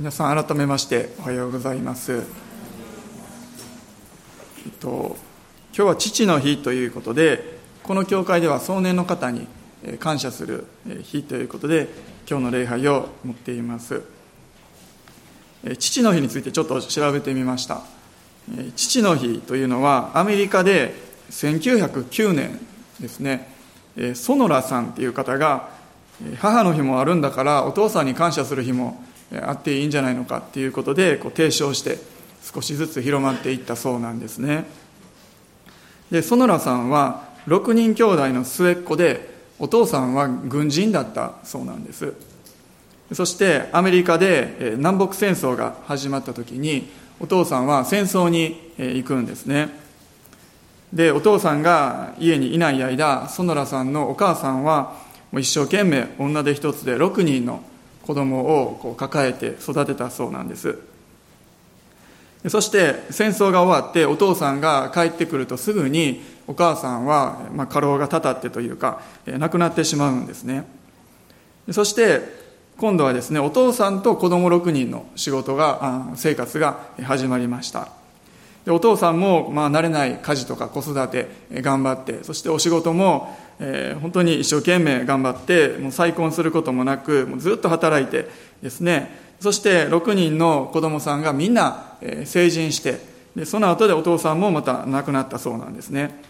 皆さん改めましておはようございます、えっと、今日は父の日ということでこの教会では壮年の方に感謝する日ということで今日の礼拝を持っています。父の日についてちょっと調べてみました。父の日というのはアメリカで1909年ですね。ソノラさんっていう方が母の日もあるんだからお父さんに感謝する日もあっていいんじゃないのかっていうことでこう提唱して少しずつ広まっていったそうなんですね。で園良さんは6人兄弟の末っ子でお父さんは軍人だったそうなんです。そしてアメリカで南北戦争が始まった時にお父さんは戦争に行くんですね。でお父さんが家にいない間園良さんのお母さんは一生懸命女手一つで6人の子供をこう抱えて育てたそうなんです。そして戦争が終わってお父さんが帰ってくるとすぐにお母さんは、まあ、過労がたたってというか亡くなってしまうんですね。そして今度はですねお父さんと子供6人の仕事が生活が始まりました。でお父さんも、まあ、慣れない家事とか子育て頑張ってそしてお仕事もえー、本当に一生懸命頑張ってもう再婚することもなくもうずっと働いてですね。そして6人の子供さんがみんな、えー、成人してでその後でお父さんもまた亡くなったそうなんですね。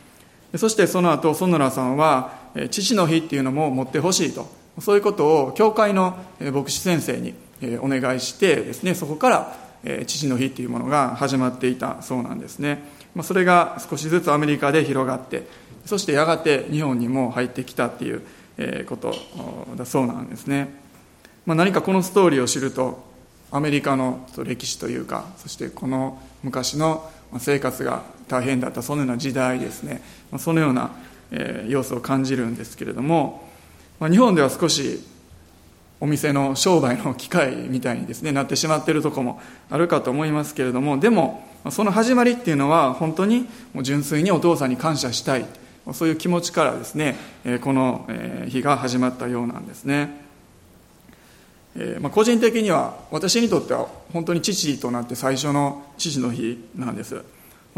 そしてその後園良さんは父の日っていうのも持ってほしいとそういうことを教会の牧師先生にお願いしてですねそこから父の日っていうものが始まっていたそうなんですね。それが少しずつアメリカで広がってそしてやがて日本にも入ってきたっていうことだそうなんですね、まあ、何かこのストーリーを知るとアメリカの歴史というかそしてこの昔の生活が大変だったそのような時代ですね。そのような要素を感じるんですけれども日本では少しお店の商売の機会みたいにですねなってしまっているとこもあるかと思いますけれどもでもその始まりっていうのは本当にもう純粋にお父さんに感謝したい。そういう気持ちからですねこの日が始まったようなんですね。まあ、個人的には私にとっては本当に父となって最初の父の日なんです。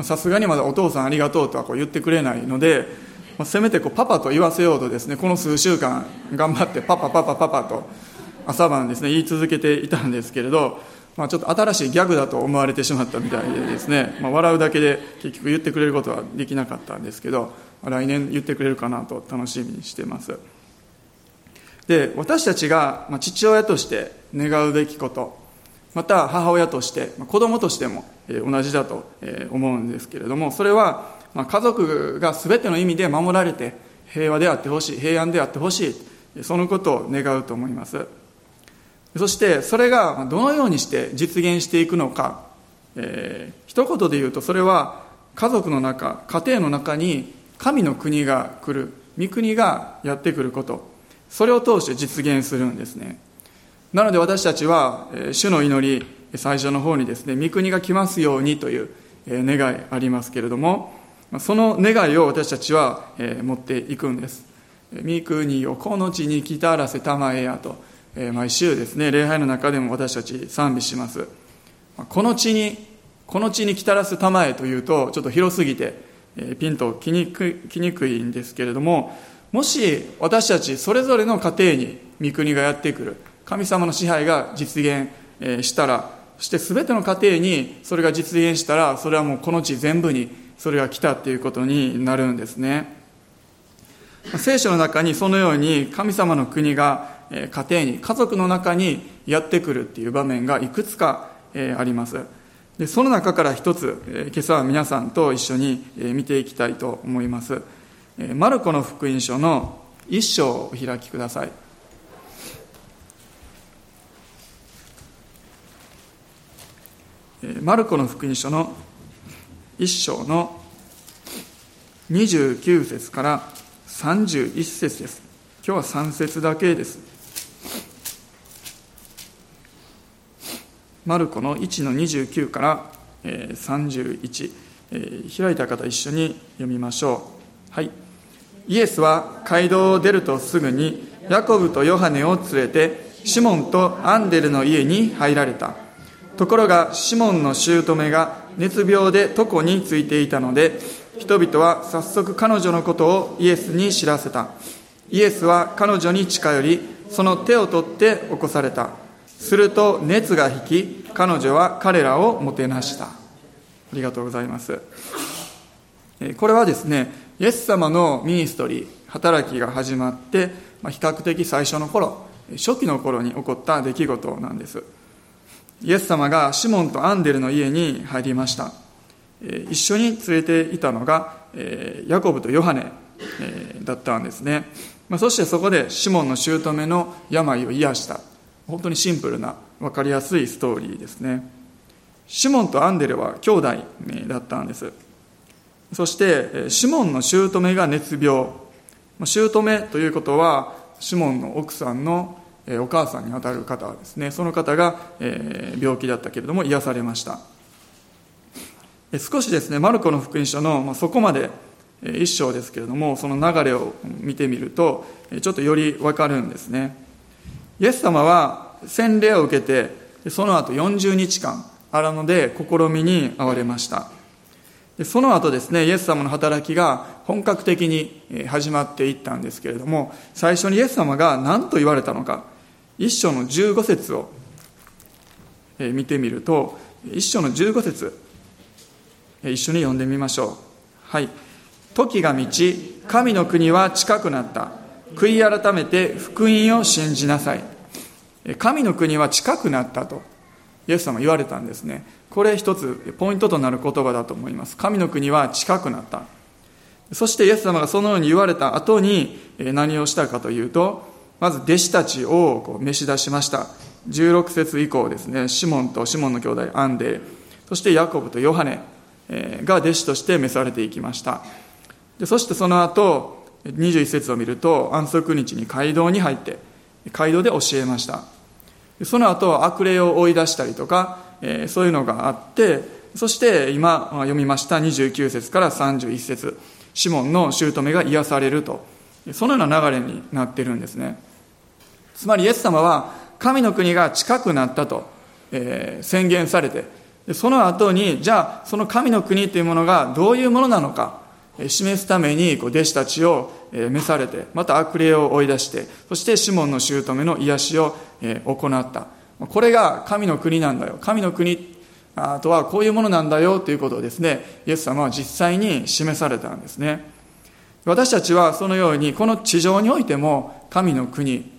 さすがにまだお父さんありがとうとはこう言ってくれないので、まあ、せめてこうパパと言わせようとですねこの数週間頑張ってパパパパパパと朝晩ですね言い続けていたんですけれど、まあ、ちょっと新しいギャグだと思われてしまったみたいでですね、まあ、笑うだけで結局言ってくれることはできなかったんですけど来年言ってくれるかなと楽しみにしています。で私たちが父親として願うべきことまた母親として子供としても同じだと思うんですけれどもそれは家族が全ての意味で守られて平和であってほしい平安であってほしいそのことを願うと思います。そしてそれがどのようにして実現していくのか、えー、一言で言うとそれは家族の中家庭の中に神の国が来る御国がやってくること。それを通して実現するんですね。なので私たちは主の祈り最初の方にですね御国が来ますようにという願いありますけれどもその願いを私たちは持っていくんです。御国をこの地に来たらせたまえやと。毎週ですね礼拝の中でも私たち賛美します。この地にこの地に来たらすたまえというとちょっと広すぎてピンときにくいきにくいんですけれどももし私たちそれぞれの家庭に御国がやってくる神様の支配が実現したらそして全ての家庭にそれが実現したらそれはもうこの地全部にそれが来たっていうことになるんですね。聖書の中にそのように神様の国が家庭に家族の中にやってくるっていう場面がいくつかあります。でその中から一つ、え今朝は皆さんと一緒に、え見ていきたいと思います、えマルコの福音書の一章をお開きください。マルコの福音書の一章の29節から31節です。今日は3節だけです。マルコの1の29から31、開いた方一緒に読みましょう。はい。イエスは街道を出るとすぐにヤコブとヨハネを連れてシモンとアンデルの家に入られたところがシモンの姑が熱病で床についていたので人々は早速彼女のことをイエスに知らせたイエスは彼女に近寄りその手を取って起こされたすると熱が引き彼女は彼らをもてなした。ありがとうございます。これはですねイエス様のミニストリー働きが始まって比較的最初の頃初期の頃に起こった出来事なんです。イエス様がシモンとアンデルの家に入りました。一緒に連れていたのがヤコブとヨハネだったんですね。そしてそこでシモンの姑の病を癒した。本当にシンプルな分かりやすいストーリーですね。シモンとアンデルは兄弟だったんです。そしてシモンの姑が熱病。姑ということはシモンの奥さんのお母さんにあたる方ですね。その方が病気だったけれども癒されました。少しですねマルコの福音書のそこまで一章ですけれどもその流れを見てみるとちょっとより分かるんですね。イエス様は洗礼を受けてその後40日間荒野で試みに遭われました。その後ですねイエス様の働きが本格的に始まっていったんですけれども最初にイエス様が何と言われたのか一章の15節を見てみると一章の15節一緒に読んでみましょう。はい。時が満ち神の国は近くなった。悔い改めて福音を信じなさい。神の国は近くなったとイエス様言われたんですね。これ一つポイントとなる言葉だと思います。神の国は近くなった。そしてイエス様がそのように言われた後に何をしたかというとまず弟子たちをこう召し出しました。16節以降ですね。シモンとシモンの兄弟アンデ。そしてヤコブとヨハネが弟子として召されていきました。でそしてその後21節を見ると安息日に街道に入って街道で教えました。その後悪霊を追い出したりとかそういうのがあってそして今読みました29節から31節。シモンの姑が癒されると。そのような流れになっているんですね。つまりイエス様は神の国が近くなったと、宣言されてその後にじゃあその神の国というものがどういうものなのか示すために弟子たちを召されてまた悪霊を追い出してそしてシモンの姑の癒しを行った。これが神の国なんだよ。神の国とはこういうものなんだよということをですねイエス様は実際に示されたんですね。私たちはそのようにこの地上においても神の国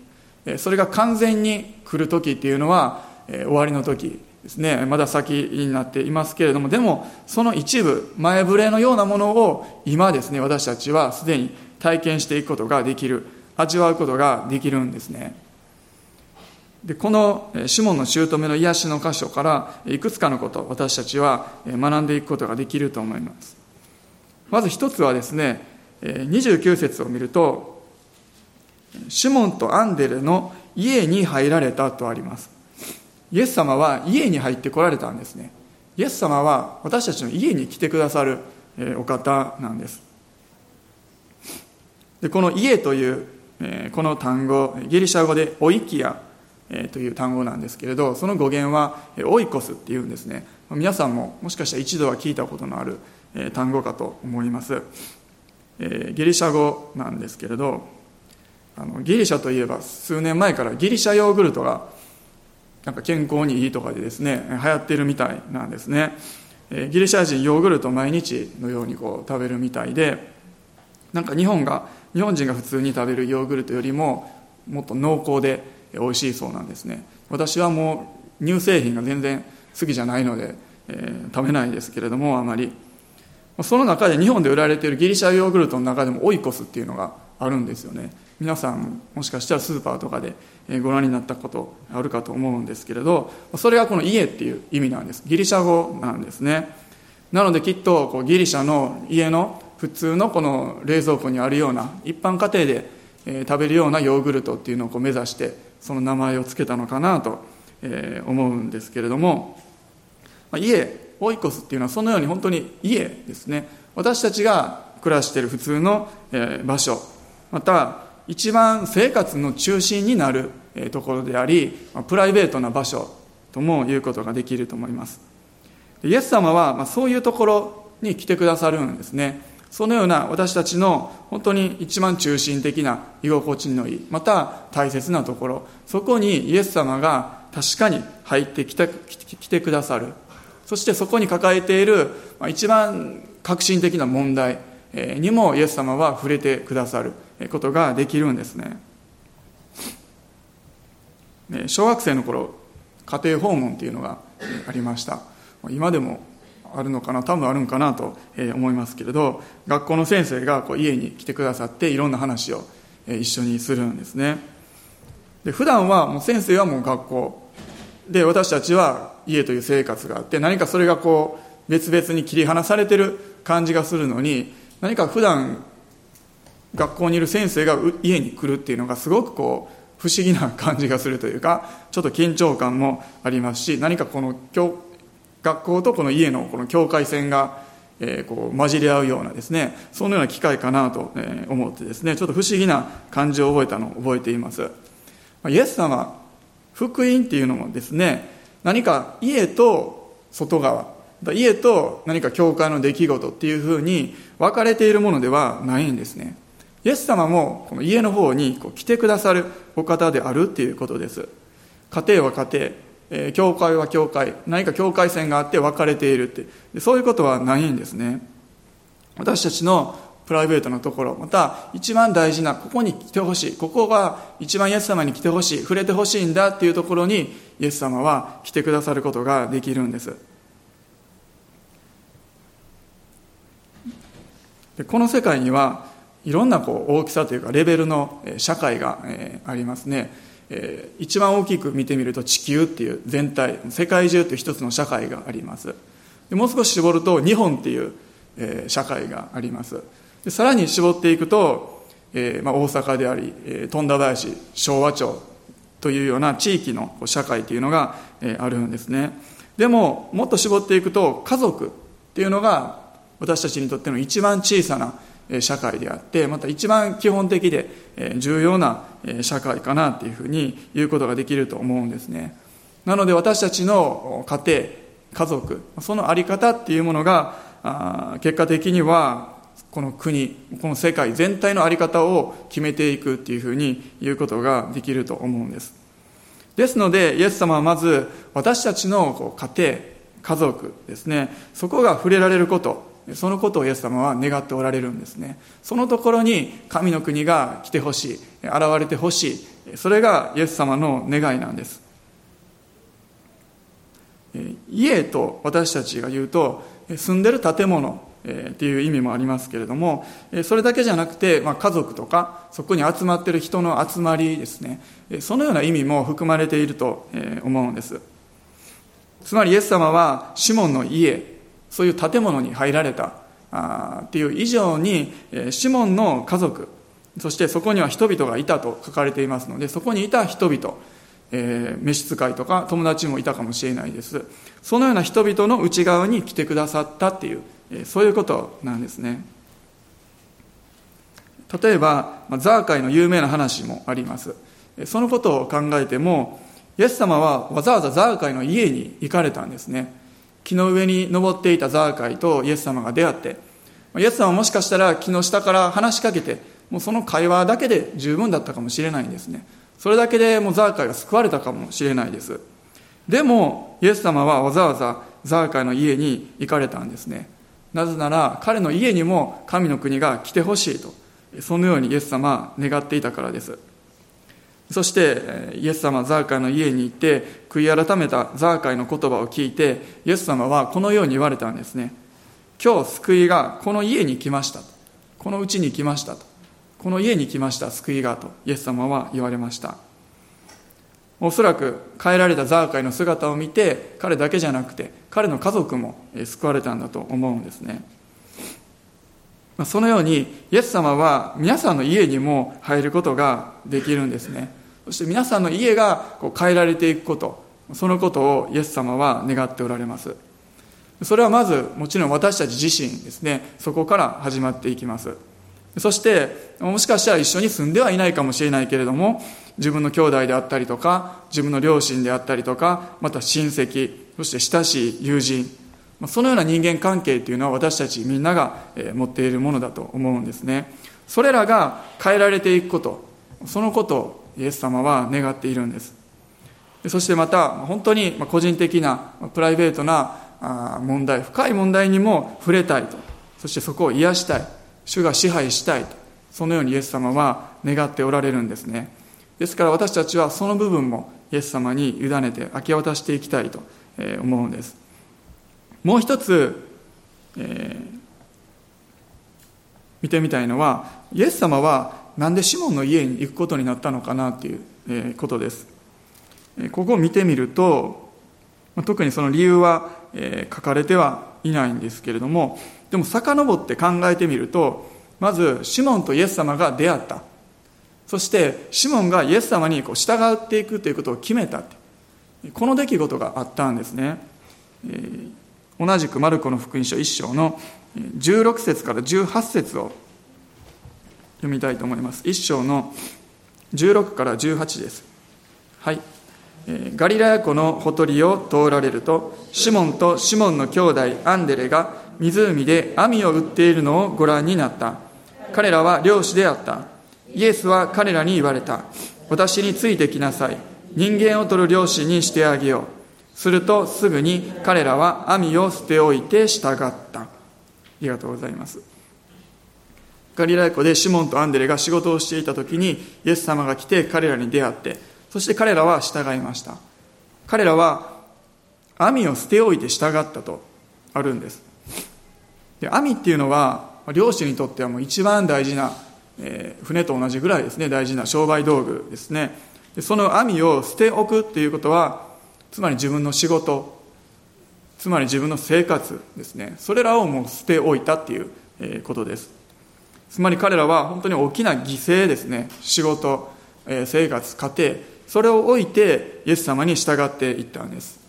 それが完全に来る時っていうのは終わりの時。ですねまだ先になっていますけれどもでもその一部前触れのようなものを今ですね私たちはすでに体験していくことができる味わうことができるんですね。でこのシモンの姑の癒しの箇所からいくつかのこと私たちは学んでいくことができると思います。まず一つはですね29節を見るとシモンとアンデレの家に入られたとあります。イエス様は家に入ってこられたんですね。イエス様は私たちの家に来てくださるお方なんです。でこの家というこの単語ギリシャ語でオイキアという単語なんですけれどその語源はオイコスっていうんですね。皆さんももしかしたら一度は聞いたことのある単語かと思います。ギリシャ語なんですけれどあのギリシャといえば数年前からギリシャヨーグルトがなんか健康にいいとかでですね流行ってるみたいなんですね。ギリシャ人ヨーグルト毎日のようにこう食べるみたいでなんか日本が日本人が普通に食べるヨーグルトよりももっと濃厚で美味しいそうなんですね。私はもう乳製品が全然好きじゃないので、えー、食べないですけれどもあまり。その中で日本で売られているギリシャヨーグルトの中でもオイコスっていうのがあるんですよね。皆さんもしかしたらスーパーとかでご覧になったことあるかと思うんですけれどそれがこの家っていう意味なんです。ギリシャ語なんですね。なのできっとこうギリシャの家の普通のこの冷蔵庫にあるような一般家庭で食べるようなヨーグルトっていうのをこう目指してその名前を付けたのかなと思うんですけれども家オイコスっていうのはそのように本当に家ですね。私たちが暮らしている普通の場所また一番生活の中心になるところでありプライベートな場所とも言うことができると思います。イエス様はそういうところに来てくださるんですね。そのような私たちの本当に一番中心的な居心地のいいまた大切なところそこにイエス様が確かに入ってきて来てくださる。そしてそこに抱えている一番革新的な問題にもイエス様は触れてくださる。ことができるんですね。小学生の頃家庭訪問っていうのがありました。今でもあるのかな多分あるんかなと思いますけれど学校の先生がこう家に来てくださっていろんな話を一緒にするんですね。で普段はもう先生はもう学校で私たちは家という生活があって何かそれがこう別々に切り離されてる感じがするのに何か普段学校にいる先生が家に来るっていうのがすごくこう不思議な感じがするというかちょっと緊張感もありますし何かこの学校とこの家のこの境界線が、えー、こう混じり合うようなですねそのような機会かなと思ってですねちょっと不思議な感じを覚えたのを覚えています。イエス様福音っていうのもですね何か家と外側家と何か教会の出来事っていうふうに分かれているものではないんですね。イエス様もこの家の方にこう来てくださるお方であるっていうことです。家庭は家庭。えー、教会は教会。何か境界線があって分かれているって。そういうことはないんですね。私たちのプライベートなところまた一番大事なここに来てほしい。ここが一番イエス様に来てほしい。触れてほしいんだっていうところにイエス様は来てくださることができるんです。でこの世界にはいろんなこう大きさというかレベルの社会がありますね、一番大きく見てみると地球っていう全体世界中という一つの社会があります。でもう少し絞ると日本っていう、社会があります。でさらに絞っていくと、えーまあ、大阪であり、富田林昭和町というような地域の社会というのが、あるんですね。でももっと絞っていくと家族っていうのが私たちにとっての一番小さな社会であってまた一番基本的で重要な社会かなっていうふうに言うことができると思うんですね。なので私たちの家庭家族その在り方っていうものが結果的にはこの国この世界全体の在り方を決めていくっていうふうに言うことができると思うんです。ですのでイエス様はまず私たちの家庭家族ですね。そこが触れられること。そのことをイエス様は願っておられるんですね。そのところに神の国が来てほしい現れてほしいそれがイエス様の願いなんです。家と私たちが言うと住んでる建物っていう意味もありますけれどもそれだけじゃなくて、ま、家族とかそこに集まってる人の集まりですね。そのような意味も含まれていると思うんです。つまりイエス様はシモンの家そういう建物に入られたあっていう以上に、シモンの家族、そしてそこには人々がいたと書かれていますので、そこにいた人々、えー、召使いとか友達もいたかもしれないです。そのような人々の内側に来てくださったっていう、えそういうことなんですね。例えば、ザーカイの有名な話もあります。そのことを考えても、イエス様はわざわざザーカイの家に行かれたんですね。木の上に登っていたザーカイとイエス様が出会ってイエス様はもしかしたら木の下から話しかけてもうその会話だけで十分だったかもしれないんですね。それだけでもうザーカイが救われたかもしれないです。でもイエス様はわざわざザーカイの家に行かれたんですね。なぜなら彼の家にも神の国が来てほしいとそのようにイエス様は願っていたからです。そしてイエス様ザーカイの家に行って悔い改めたザーカイの言葉を聞いてイエス様はこのように言われたんですね。今日救いがこの家に来ましたこのうちに来ましたと。この家に来ました救いがとイエス様は言われました。おそらく変えられたザーカイの姿を見て彼だけじゃなくて彼の家族も救われたんだと思うんですね。そのようにイエス様は皆さんの家にも入ることができるんですね。そして皆さんの家がこう変えられていくことそのことをイエス様は願っておられます。それはまずもちろん私たち自身ですね。そこから始まっていきます。そしてもしかしたら一緒に住んではいないかもしれないけれども自分の兄弟であったりとか自分の両親であったりとかまた親戚そして親しい友人そのような人間関係というのは私たちみんなが持っているものだと思うんですね。それらが変えられていくことそのことをイエス様は願っているんです。そしてまた本当に個人的なプライベートな問題深い問題にも触れたいと。そしてそこを癒したい。主が支配したいと。そのようにイエス様は願っておられるんですね。ですから私たちはその部分もイエス様に委ねて明け渡していきたいと思うんです。もう一つ、えー、見てみたいのはイエス様はなんでシモンの家に行くことになったのかなということです。ここを見てみると特にその理由は書かれてはいないんですけれどもでも遡って考えてみるとまずシモンとイエス様が出会った。そしてシモンがイエス様にこう従っていくということを決めたこの出来事があったんですね、同じくマルコの福音書1章の16節から18節を読みたいと思います。1章の16から18です。はい。えーガリラヤ湖のほとりを通られるとシモンとシモンの兄弟アンデレが湖で網を売っているのをご覧になった。彼らは漁師であった。イエスは彼らに言われた。私についてきなさい。人間を取る漁師にしてあげよう。するとすぐに彼らは網を捨ておいて従った。ありがとうございます。ガリラヤ湖でシモンとアンデレが仕事をしていた時にイエス様が来て彼らに出会ってそして彼らは従いました。彼らは網を捨ておいて従ったとあるんです。で網っていうのは漁師にとってはもう一番大事な、えー、船と同じぐらいですね。大事な商売道具ですね。でその網を捨ておくっていうことはつまり自分の仕事つまり自分の生活ですね。それらをもう捨ておいたっていうことです。つまり彼らは本当に大きな犠牲ですね。仕事え生活家庭。それを置いてイエス様に従っていったんです。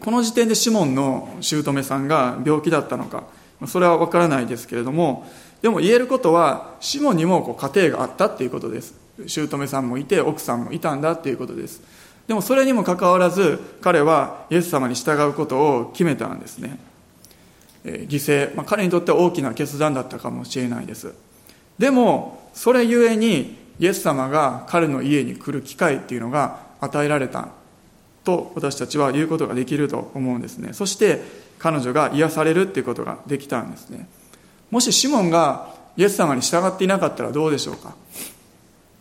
この時点でシモンの姑さんが病気だったのかそれは分からないですけれどもでも言えることはシモンにもこう家庭があったっていうことです。姑さんもいて奥さんもいたんだっていうことです。でもそれにもかかわらず彼はイエス様に従うことを決めたんですね。犠牲、まあ、彼にとっては大きな決断だったかもしれないです。でもそれゆえにイエス様が彼の家に来る機会っていうのが与えられたと私たちは言うことができると思うんですね。そして彼女が癒されるっていうことができたんですね。もしシモンがイエス様に従っていなかったらどうでしょうか、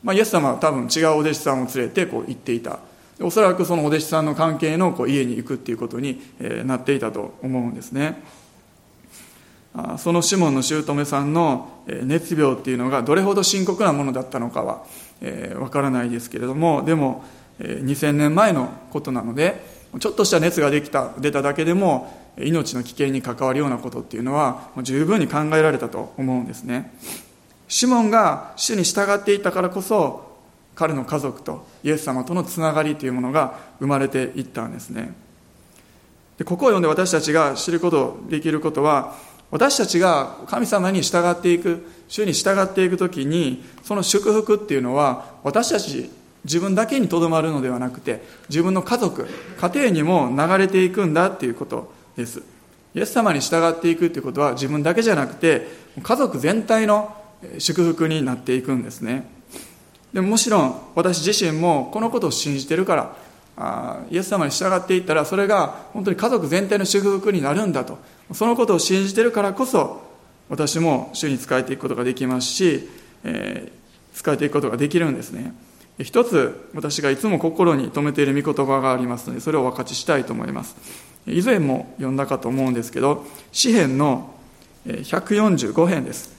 まあ、イエス様は多分違うお弟子さんを連れてこう行っていた。おそらくそのお弟子さんの関係のこう家に行くっていうことになっていたと思うんですね。そのシモンの姑さんの熱病っていうのがどれほど深刻なものだったのかはわからないですけれどもでも2000年前のことなのでちょっとした熱ができた出ただけでも命の危険に関わるようなことっていうのは十分に考えられたと思うんですね。シモンが主に従っていたからこそ彼の家族とイエス様とのつながりというものが生まれていったんですね。でここを読んで私たちが知ることできることは私たちが神様に従っていく主に従っていく時にその祝福っていうのは私たち自分だけにとどまるのではなくて自分の家族家庭にも流れていくんだっていうことです。イエス様に従っていくっていうことは自分だけじゃなくて家族全体の祝福になっていくんですね。でももちろん私自身もこのことを信じてるからイエス様に従っていったらそれが本当に家族全体の祝福になるんだと。そのことを信じてるからこそ私も主に仕えていくことができますし、えー、仕えていくことができるんですね。一つ私がいつも心に留めている御言葉がありますのでそれをお分かちしたいと思います。以前も読んだかと思うんですけど詩編の145編です。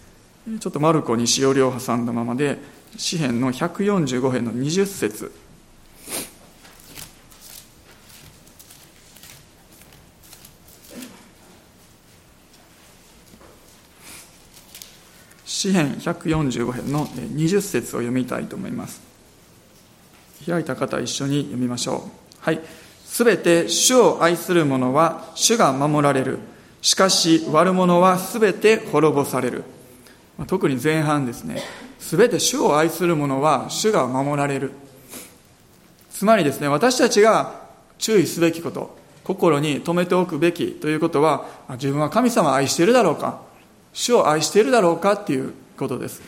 ちょっとマルコにしおりを挟んだままで詩編の145編の20節。詩編145編の20節を読みたいと思います。開いた方一緒に読みましょう。はい。すべて主を愛する者は主が守られる。しかし悪者はすべて滅ぼされる。特に前半ですね。全て主を愛する者は主が守られる。つまりですね私たちが注意すべきこと心に留めておくべきということは自分は神様を愛しているだろうか。主を愛しているだろうかっていうことです。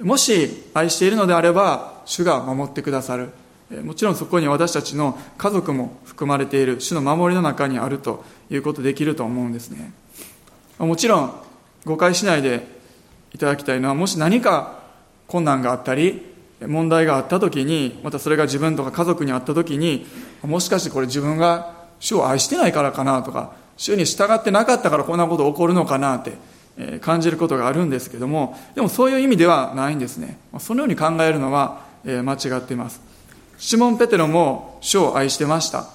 もし愛しているのであれば主が守ってくださる。もちろんそこに私たちの家族も含まれている。主の守りの中にあるということできると思うんですね。もちろん誤解しないでいただきたいのはもし何か困難があったり問題があった時にまたそれが自分とか家族にあった時にもしかしてこれ自分が主を愛してないからかなとか主に従ってなかったからこんなこと起こるのかなって感じることがあるんですけどもでもそういう意味ではないんですね。そのように考えるのは間違っています。シモン・ペテロも主を愛してました。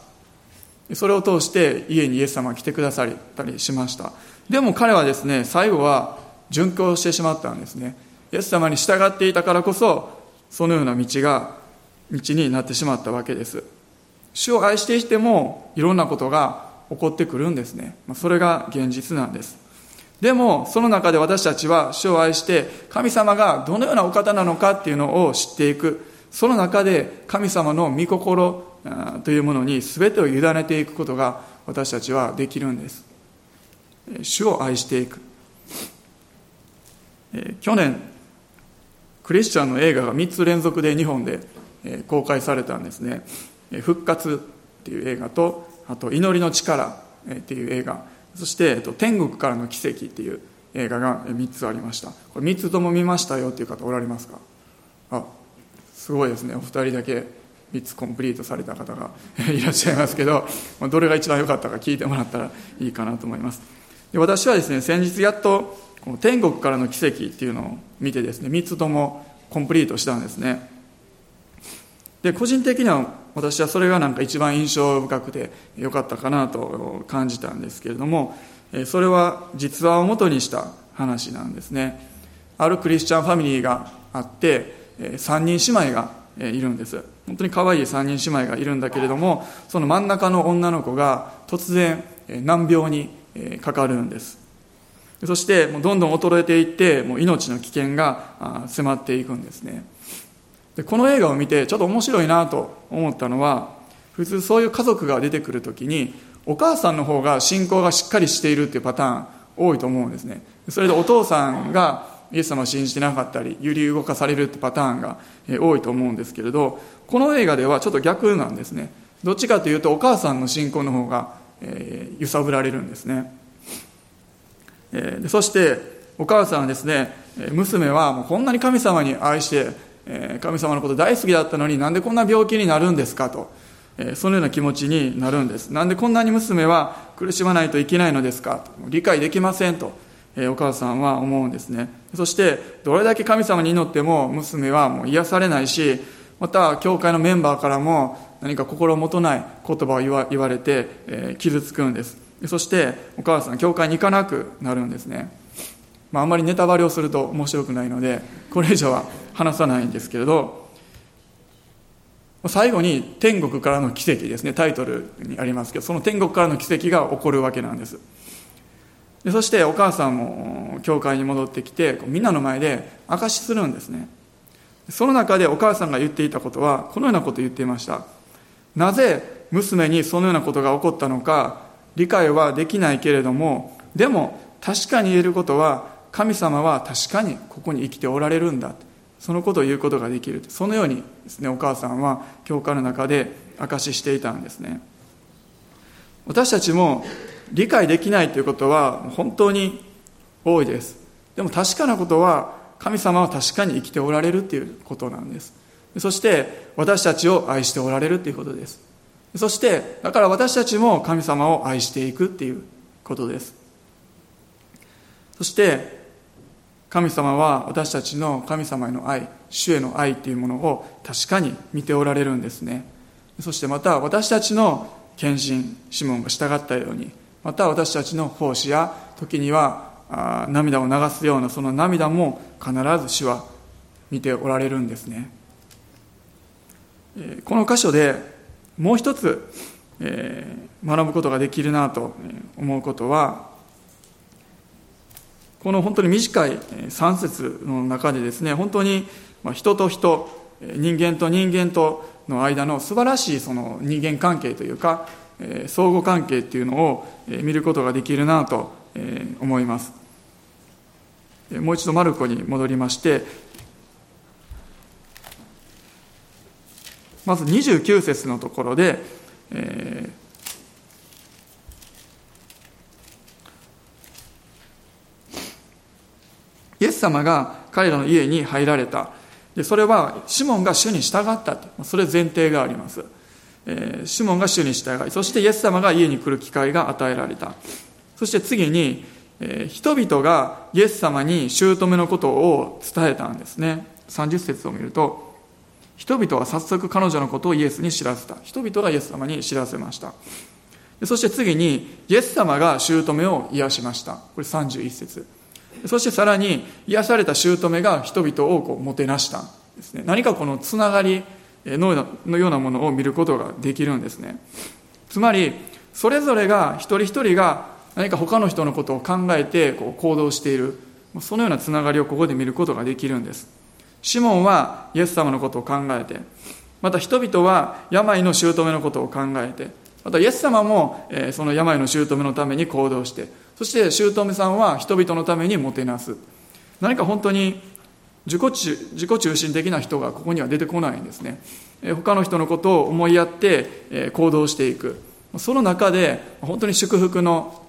それを通して家にイエス様が来てくださったりしました。でも彼はですね最後は殉教してしまったんですね。イエス様に従っていたからこそそのような道が道になってしまったわけです。主を愛していてもいろんなことが起こってくるんですね。それが現実なんです。でもその中で私たちは主を愛して神様がどのようなお方なのかっていうのを知っていく。その中で神様の御心というものに全てを委ねていくことが私たちはできるんです。主を愛していく。去年クリスチャンの映画が3つ連続で日本で公開されたんですね「復活」っていう映画とあと「祈りの力」っていう映画。そして「えっと天国からの奇跡」っていう映画が3つありました。これ3つとも見ましたよっていう方おられますか？あすごいですね。お二人だけ3つコンプリートされた方がいらっしゃいますけどどれが一番良かったか聞いてもらったらいいかなと思います。で私はですね先日やっとこの天国からの奇跡っていうのを見てですね3つともコンプリートしたんですね。で個人的には私はそれがなんか一番印象深くて良かったかなと感じたんですけれどもそれは実話をもとにした話なんですね。あるクリスチャンファミリーがあって3人姉妹がいるんです。本当に可愛い3人姉妹がいるんだけれどもその真ん中の女の子が突然難病にかかるんです。そしてもうどんどん衰えていってもう命の危険が迫っていくんですね。でこの映画を見てちょっと面白いなと思ったのは普通そういう家族が出てくるときにお母さんの方が信仰がしっかりしているっていうパターン多いと思うんですね。それでお父さんがイエス様を信じてなかったり揺り動かされるってパターンが多いと思うんですけれどこの映画ではちょっと逆なんですね。どっちかというとお母さんの信仰の方が、えー、揺さぶられるんですね、えー、そしてお母さんはですね娘はもうこんなに神様に愛して神様のこと大好きだったのになんでこんな病気になるんですかとそのような気持ちになるんです。なんでこんなに娘は苦しまないといけないのですかと理解できませんとお母さんは思うんですね。そしてどれだけ神様に祈っても娘はもう癒されないしまた教会のメンバーからも何か心もとない言葉を言わ言われて、え傷つくんです。そしてお母さん教会に行かなくなるんですね、まあ、あんまりネタバレをすると面白くないのでこれ以上は話さないんですけれど最後に天国からの奇跡ですねタイトルにありますけどその天国からの奇跡が起こるわけなんです。でそしてお母さんも教会に戻ってきてみんなの前で証しするんですね。その中でお母さんが言っていたことはこのようなことを言っていました。なぜ娘にそのようなことが起こったのか理解はできないけれどもでも確かに言えることは神様は確かにここに生きておられるんだ。そのことを言うことができる。そのようにですねお母さんは教会の中で証ししていたんですね。私たちも理解できないということは本当に多いです。でも確かなことは神様は確かに生きておられるということなんです。そして私たちを愛しておられるということです。そしてだから私たちも神様を愛していくっていうことです。そして神様は私たちの神様への愛主への愛というものを確かに見ておられるんですね。そしてまた私たちの献身シモンが従ったようにまた私たちの奉仕や時には涙を流すようなその涙も必ず主は見ておられるんですね。この箇所でもう一つ、え学ぶことができるなと思うことはこの本当に短い3節の中でですね本当に人と人人間と人間との間の素晴らしいその人間関係というか相互関係っていうのを見ることができるなと思います。もう一度マルコに戻りましてまず29節のところで、えー、イエス様が彼らの家に入られた。でそれはシモンが主に従ったと。それ前提があります、えー、シモンが主に従いそしてイエス様が家に来る機会が与えられた。そして次に、えー、人々がイエス様に姑のことを伝えたんですね。30節を見ると人々は早速彼女のことをイエスに知らせた。人々がイエス様に知らせました。そして次にイエス様が姑を癒しました。これ31節。そしてさらに癒された姑が人々をこうもてなしたんですね。何かこのつながりのようなものを見ることができるんですね。つまりそれぞれが一人一人が何か他の人のことを考えてこう行動している。そのようなつながりをここで見ることができるんです。シモンはイエス様のことを考えてまた人々は病の姑のことを考えてまたイエス様もその病の姑のために行動してそして姑さんは人々のためにもてなす。何か本当に自己中自己中心的な人がここには出てこないんですね。他の人のことを思いやって行動していく。その中で本当に祝福の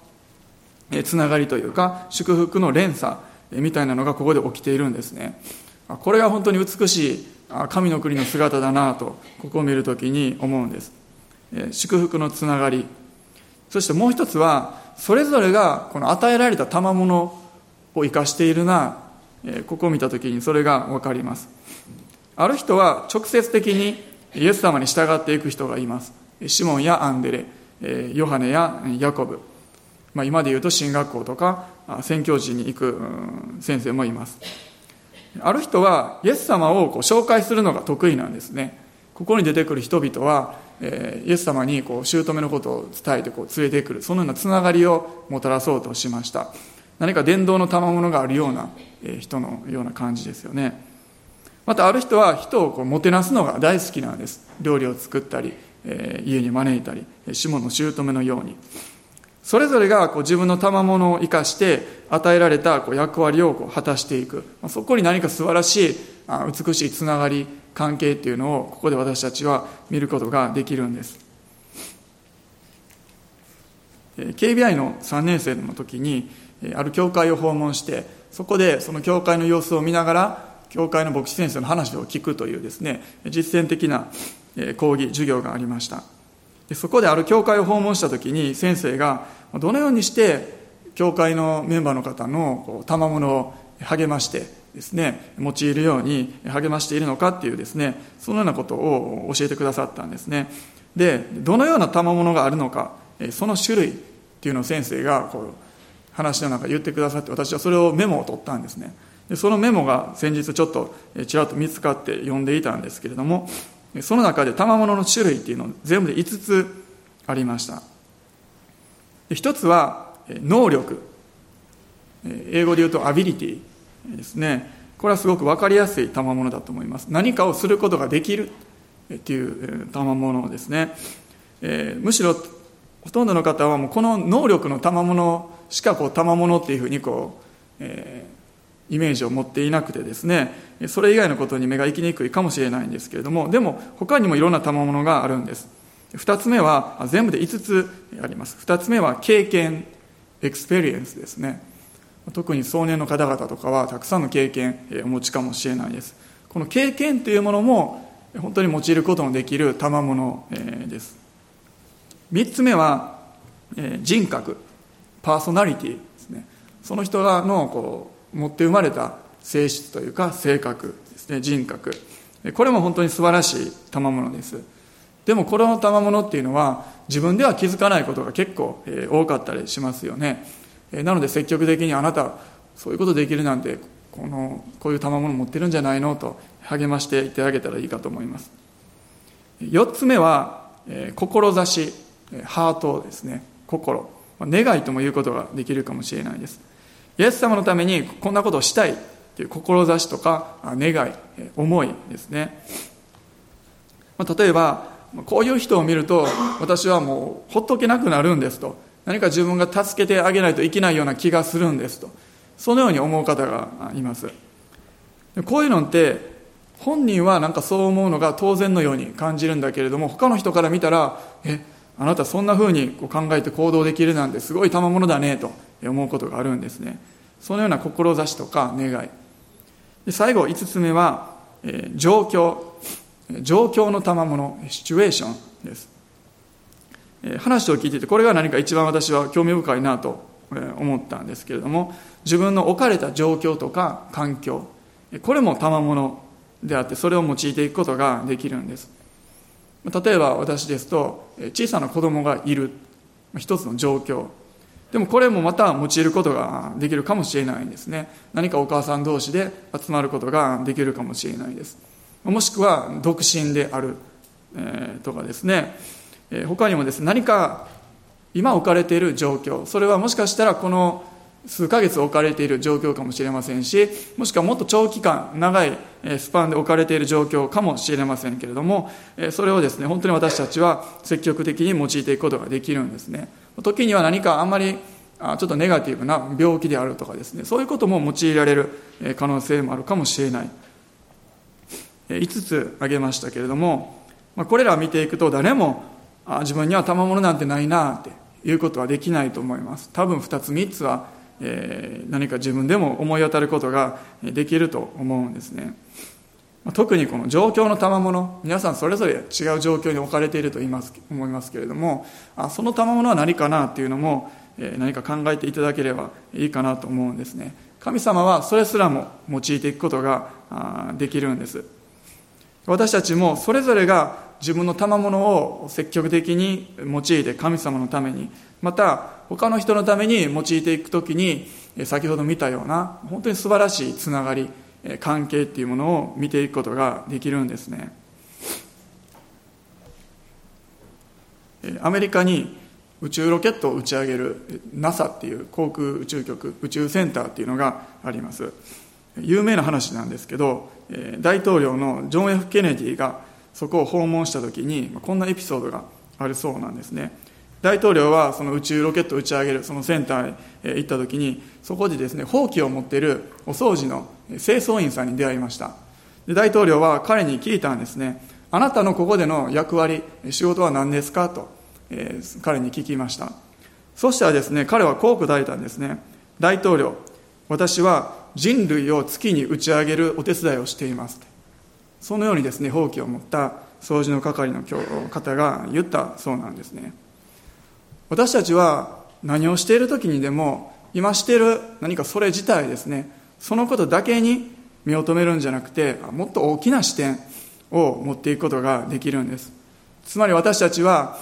つながりというか祝福の連鎖みたいなのがここで起きているんですね。これが本当に美しい神の国の姿だなとここを見るときに思うんです。祝福のつながり。そしてもう一つはそれぞれがこの与えられた賜物を生かしているなここを見たときにそれが分かります。ある人は直接的にイエス様に従っていく人がいます。シモンやアンデレヨハネやヤコブ、まあ、今で言うと進学校とか宣教師に行く先生もいます。ある人はイエス様をこう紹介するのが得意なんですね。ここに出てくる人々は、イエス様にこう姑のことを伝えてこう連れてくる。そのようなつながりをもたらそうとしました。何か伝道の賜物があるような、人のような感じですよね。またある人は人をこうもてなすのが大好きなんです。料理を作ったり、家に招いたり下の姑のように。それぞれがこう自分の賜物を生かして与えられたこう役割をこう果たしていく。そこに何か素晴らしい美しいつながり関係っていうのをここで私たちは見ることができるんです。KBI の3年生の時にある教会を訪問してそこでその教会の様子を見ながら教会の牧師先生の話を聞くというですね実践的な講義授業がありました。でそこである教会を訪問した時に先生がどのようにして教会のメンバーの方の賜物を励ましてですね用いるように励ましているのかっていうですねそのようなことを教えてくださったんですね。でどのような賜物があるのかその種類っていうのを先生がこう話の中言ってくださって私はそれをメモを取ったんですね。でそのメモが先日ちょっとちらっと見つかって読んでいたんですけれどもその中で賜物の種類っていうのを全部で5つありました。一つは能力。英語で言うとアビリティですね。これはすごく分かりやすい賜物だと思います。何かをすることができるっていう賜物ですね、えー、むしろほとんどの方はもうこの能力の賜物しかこう賜物っていうふうにこう、えー、イメージを持っていなくてですね。それ以外のことに目が行きにくいかもしれないんですけれどもでも他にもいろんな賜物があるんです。2つ目は全部で5つあります。2つ目は経験 experience ですね。特に壮年の方々とかはたくさんの経験をお持ちかもしれないです。この経験というものも本当に用いることのできる賜物です。3つ目は人格パーソナリティですね。その人らのこう持って生まれた性質というか性格ですね。人格。これも本当に素晴らしい賜物です。でもこれの賜物っていうのは自分では気づかないことが結構多かったりしますよね。なので積極的にあなたそういうことできるなんてこのこういう賜物持ってるんじゃないのと励ましていってあげたらいいかと思います。4つ目はえ志ハートですね。心。願いとも言うことができるかもしれないです。イエス様のためにこんなことをしたいっていう志とか願い思いですね。例えばこういう人を見ると私はもうほっとけなくなるんですと。何か自分が助けてあげないといけないような気がするんですと。そのように思う方がいます。こういうのって本人はなんかそう思うのが当然のように感じるんだけれども他の人から見たらえあなたそんな風に考えて行動できるなんてすごい賜物だねと思うことがあるんですね。そのような志とか願い。最後5つ目は、状況。状況の賜物シチュエーションです、話を聞いていてこれが何か一番私は興味深いなと思ったんですけれども自分の置かれた状況とか環境これも賜物であってそれを用いていくことができるんです。例えば私ですと小さな子供がいる一つの状況。でもこれもまた用いることができるかもしれないんですね。何かお母さん同士で集まることができるかもしれないです。もしくは独身である、えー、とかですね、え、他にもですね何か今置かれている状況それはもしかしたらこの数ヶ月置かれている状況かもしれませんしもしくはもっと長期間長いスパンで置かれている状況かもしれませんけれどもそれをですね本当に私たちは積極的に用いていくことができるんですね。時には何かあんまりちょっとネガティブな病気であるとかですねそういうことも用いられる可能性もあるかもしれない。5つ挙げましたけれどもこれらを見ていくと誰もあ自分には賜物なんてないなっていうことはできないと思います。多分2つ3つはえー、何か自分でも思い当たることができると思うんですね。特にこの状況の賜物皆さんそれぞれ違う状況に置かれていると言います思いますけれどもあその賜物は何かなっていうのも、えー、何か考えていただければいいかなと思うんですね。神様はそれすらも用いていくことができるんです。私たちもそれぞれが自分の賜物を積極的に用いて神様のためにまた他の人のために用いていくときに先ほど見たような本当に素晴らしいつながり関係っていうものを見ていくことができるんですね。アメリカに宇宙ロケットを打ち上げる NASA っていう航空宇宙局宇宙センターっていうのがあります。有名な話なんですけど大統領のジョン・ F・ ケネディがそこを訪問した時にこんなエピソードがあるそうなんですね。大統領はその宇宙ロケットを打ち上げるそのセンターへ行った時にそこでですねほうきを持っているお掃除の清掃員さんに出会いました。で大統領は彼に聞いたんですね。あなたのここでの役割仕事は何ですか？と、えー、彼に聞きました。そしたらですね彼はこう答えたんですね。大統領私は人類を月に打ち上げるお手伝いをしています。そのようにですねほうきを持った掃除の係の方が言ったそうなんですね。私たちは何をしている時にでも今している何かそれ自体ですねそのことだけに目を留めるんじゃなくてもっと大きな視点を持っていくことができるんです。つまり私たちは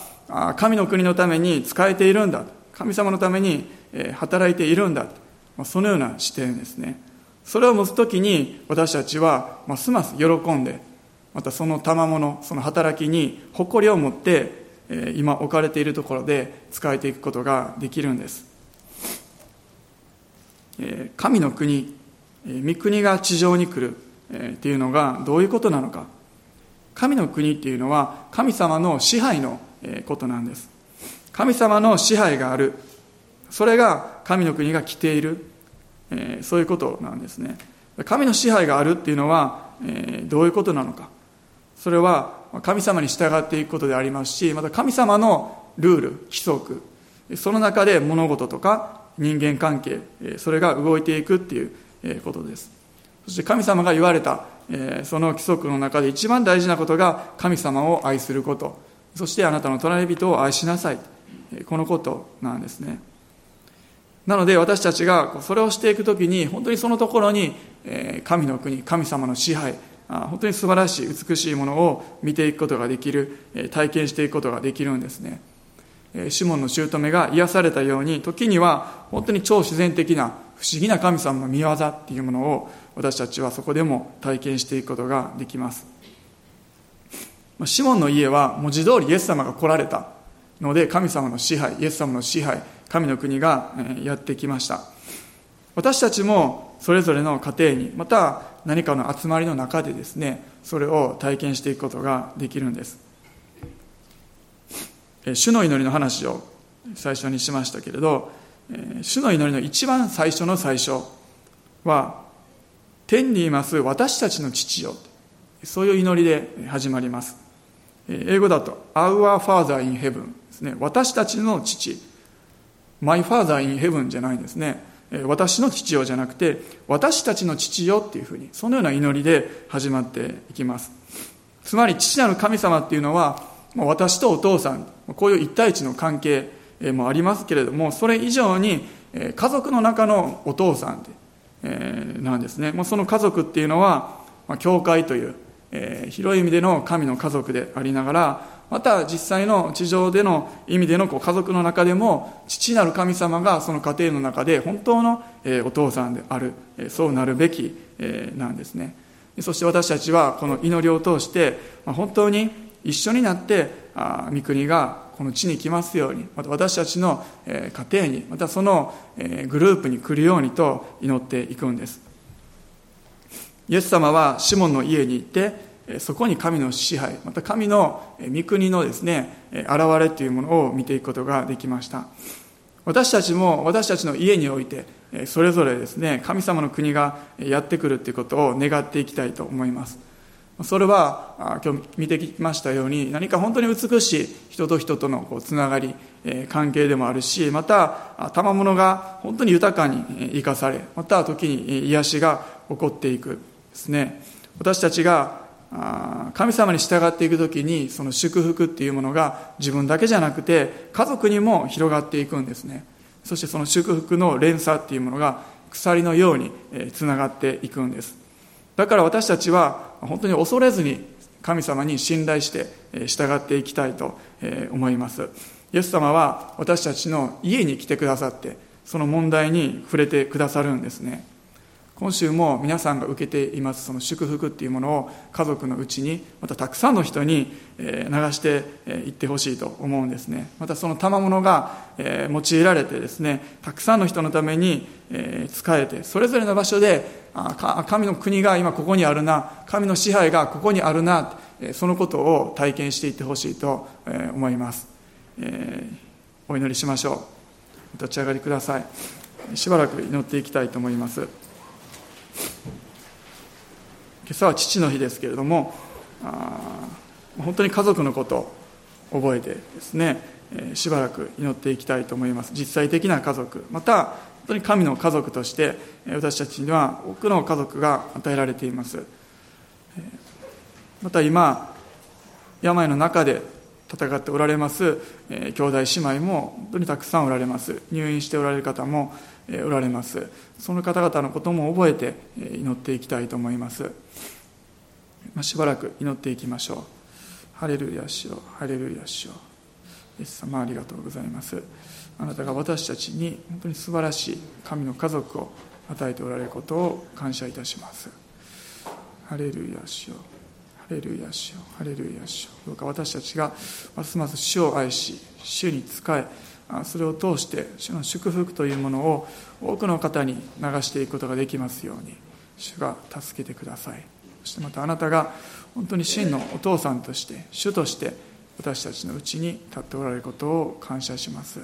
神の国のために使えているんだ神様のために働いているんだそのような視点ですね。それを持つ時に私たちはますます喜んでまたその賜物その働きに誇りを持って今置かれているところで使えていくことができるんです。神の国御国が地上に来るっていうのがどういうことなのか。神の国っていうのは神様の支配のことなんです。神様の支配がある。それが神の国が来ている。えそういうことなんですね。神の支配があるっていうのはえどういうことなのか。それは神様に従っていくことでありますしまた神様のルール規則その中で物事とか人間関係それが動いていくっていうことです。そして神様が言われたその規則の中で一番大事なことが神様を愛すること。そしてあなたの隣人を愛しなさい。このことなんですね。なので私たちがそれをしていくときに本当にそのところに神の国神様の支配本当に素晴らしい美しいものを見ていくことができる体験していくことができるんですね。シモンの姑が癒されたように時には本当に超自然的な不思議な神様の見業っていうものを私たちはそこでも体験していくことができます。シモンの家は文字通りイエス様が来られたので神様の支配イエス様の支配神の国がやってきました。私たちもそれぞれの家庭にまた何かの集まりの中でですねそれを体験していくことができるんです。主の祈りの話を最初にしましたけれど主の祈りの一番最初の最初は天にいます私たちの父よ。そういう祈りで始まります。英語だと Our Father in Heaven ですね。私たちの父。My Father in Heaven じゃないんですね。私の父よじゃなくて私たちの父よっていうふうにそのような祈りで始まっていきます。つまり父なる神様っていうのは私とお父さんこういう一対一の関係もありますけれどもそれ以上に家族の中のお父さんなんですね。その家族っていうのは教会という広い意味での神の家族でありながらまた実際の地上での意味でのこう家族の中でも父なる神様がその家庭の中で本当のお父さんであるそうなるべきなんですね。そして私たちはこの祈りを通して本当に一緒になって御国がこの地に来ますようにまた私たちの家庭にまたそのグループに来るようにと祈っていくんです。イエス様はシモンの家に行ってそこに神の支配また神の御国のですね現れというものを見ていくことができました。私たちも私たちの家においてそれぞれですね神様の国がやってくるということを願っていきたいと思います。それは今日見てきましたように何か本当に美しい人と人とのこうつながり関係でもあるしまた賜物が本当に豊かに生かされまた時に癒しが起こっていくですね。私たちが神様に従っていく時にその祝福っていうものが自分だけじゃなくて家族にも広がっていくんですね。そしてその祝福の連鎖っていうものが鎖のようにつながっていくんです。だから私たちは本当に恐れずに神様に信頼して従っていきたいと思います。イエス様は私たちの家に来てくださってその問題に触れてくださるんですね。今週も皆さんが受けていますその祝福っていうものを家族のうちにまたたくさんの人に流していってほしいと思うんですね。またその賜物が用いられてですねたくさんの人のために使えてそれぞれの場所で神の国が今ここにあるな神の支配がここにあるなそのことを体験していってほしいと思います。お祈りしましょう。お立ち上がりください。しばらく祈っていきたいと思います。今朝は父の日ですけれども本当に家族のことを覚えてですねえしばらく祈っていきたいと思います。実際的な家族また本当に神の家族として私たちには多くの家族が与えられています。また今病の中で戦っておられます、え兄弟姉妹も本当にたくさんおられます。入院しておられる方も、おられます。その方々のことも覚えて、え祈っていきたいと思います、ま、しばらく祈っていきましょう。ハレルヤしよハレルヤしよイエス様ありがとうございます。あなたが私たちに本当に素晴らしい神の家族を与えておられることを感謝いたします。ハレルヤしよハレルヤ主よハレルヤ主よどうか私たちがますます主を愛し主に仕えそれを通して主の祝福というものを多くの方に流していくことができますように主が助けてください。そしてまたあなたが本当に真のお父さんとして主として私たちのうちに立っておられることを感謝します。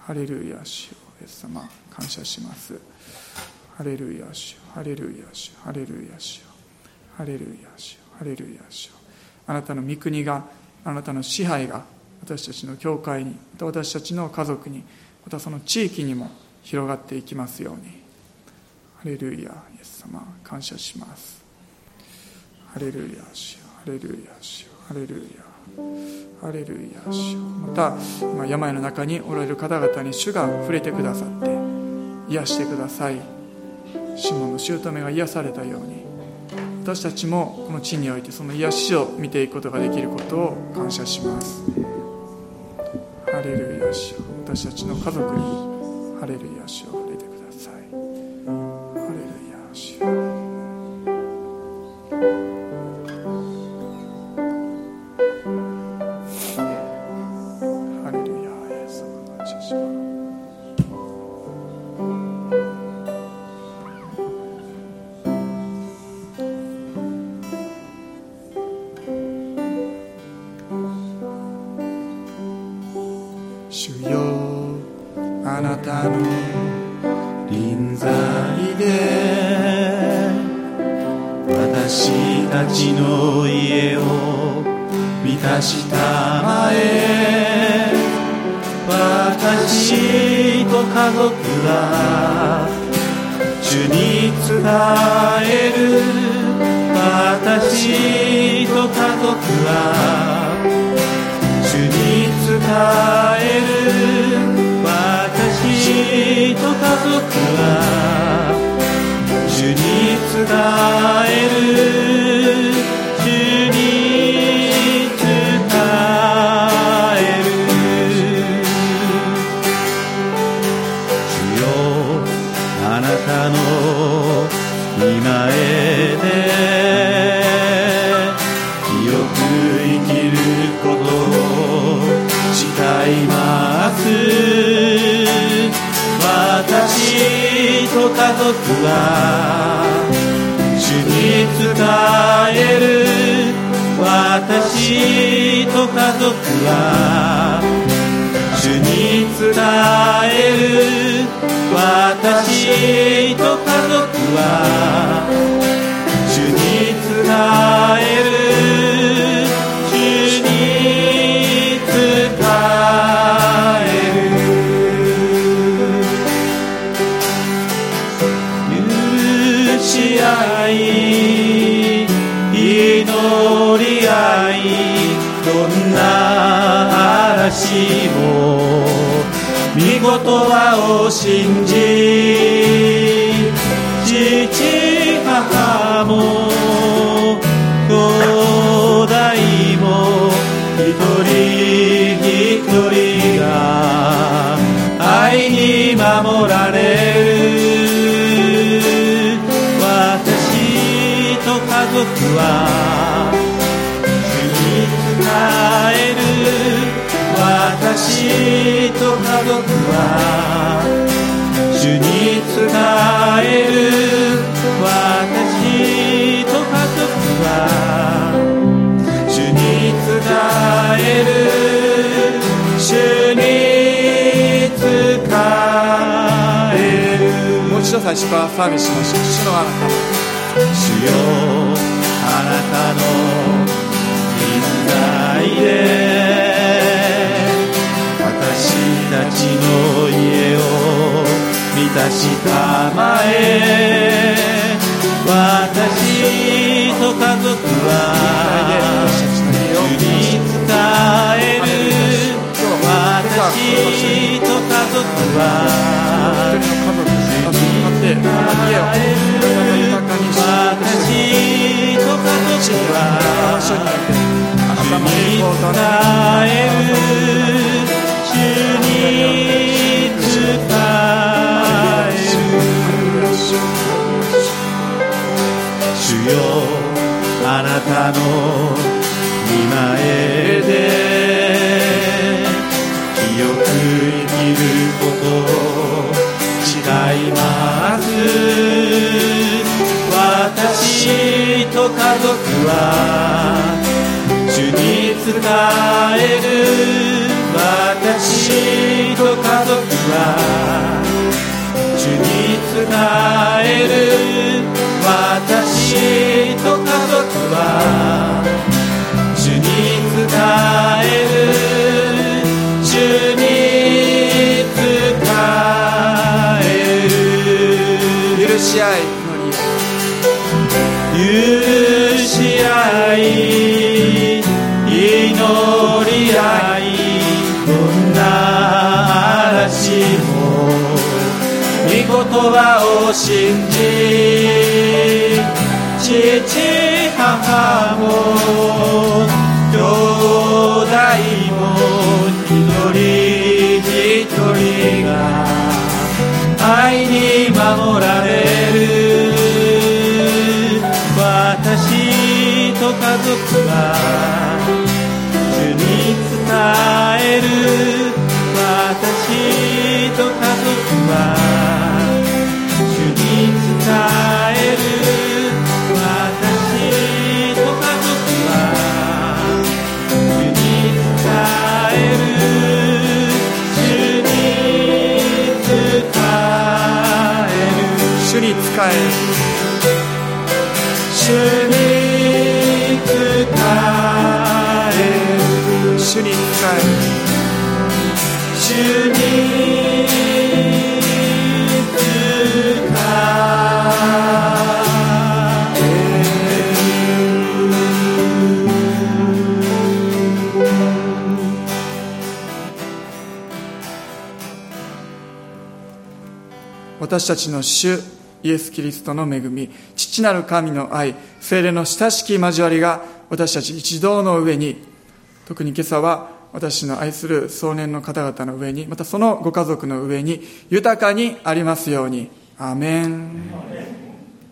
ハレルヤ主よイエス様感謝します。ハレルヤ主ハレルヤ主ハレルヤ主ハレルヤ主ハレルヤ主。あなたの御国があなたの支配が私たちの教会にまた私たちの家族にまたその地域にも広がっていきますように。ハレルヤイエス様感謝します。ハレルヤ主ハレルヤ主ハレルヤ。ハレルヤ主また今病の中におられる方々に主が触れてくださって癒してください。シモンの姑が癒されたように。私たちもこの地においてその癒しを見ていくことができることを感謝します。ハレルヤ主よ私たちの家族にハレルヤ主よ私たちの家を満たしたまえ。私と家族は主に伝える。私と家族は主に伝える。私と家族は主に伝える。家族は主に伝える私と家族は主に伝える私と家族は主に伝える見事はを信える私と家族は主に伝える主に伝えるもう一度最初からサービスしましょう主のあなた主よあなたの臨在で私たちの満たしたまえ私と家族は主に伝える。私と家族は一人の家族が集まって家を豊かにし私と家族は主にあってあな主たの栄に光と伝える。主によ。あなたの見前で。清く生きることを誓います。私と家族は主に伝える私と家族は伝える私と家族は主に伝える主に伝える。許し合い許し合い祈り合い。葉を信じ父母もえ主に仕え。主に仕え。主に仕え。私たちの主イエス・キリストの恵み父なる神の愛精霊の親しき交わりが私たち一同の上に特に今朝は私の愛する壮年の方々の上にまたそのご家族の上に豊かにありますように。アメン。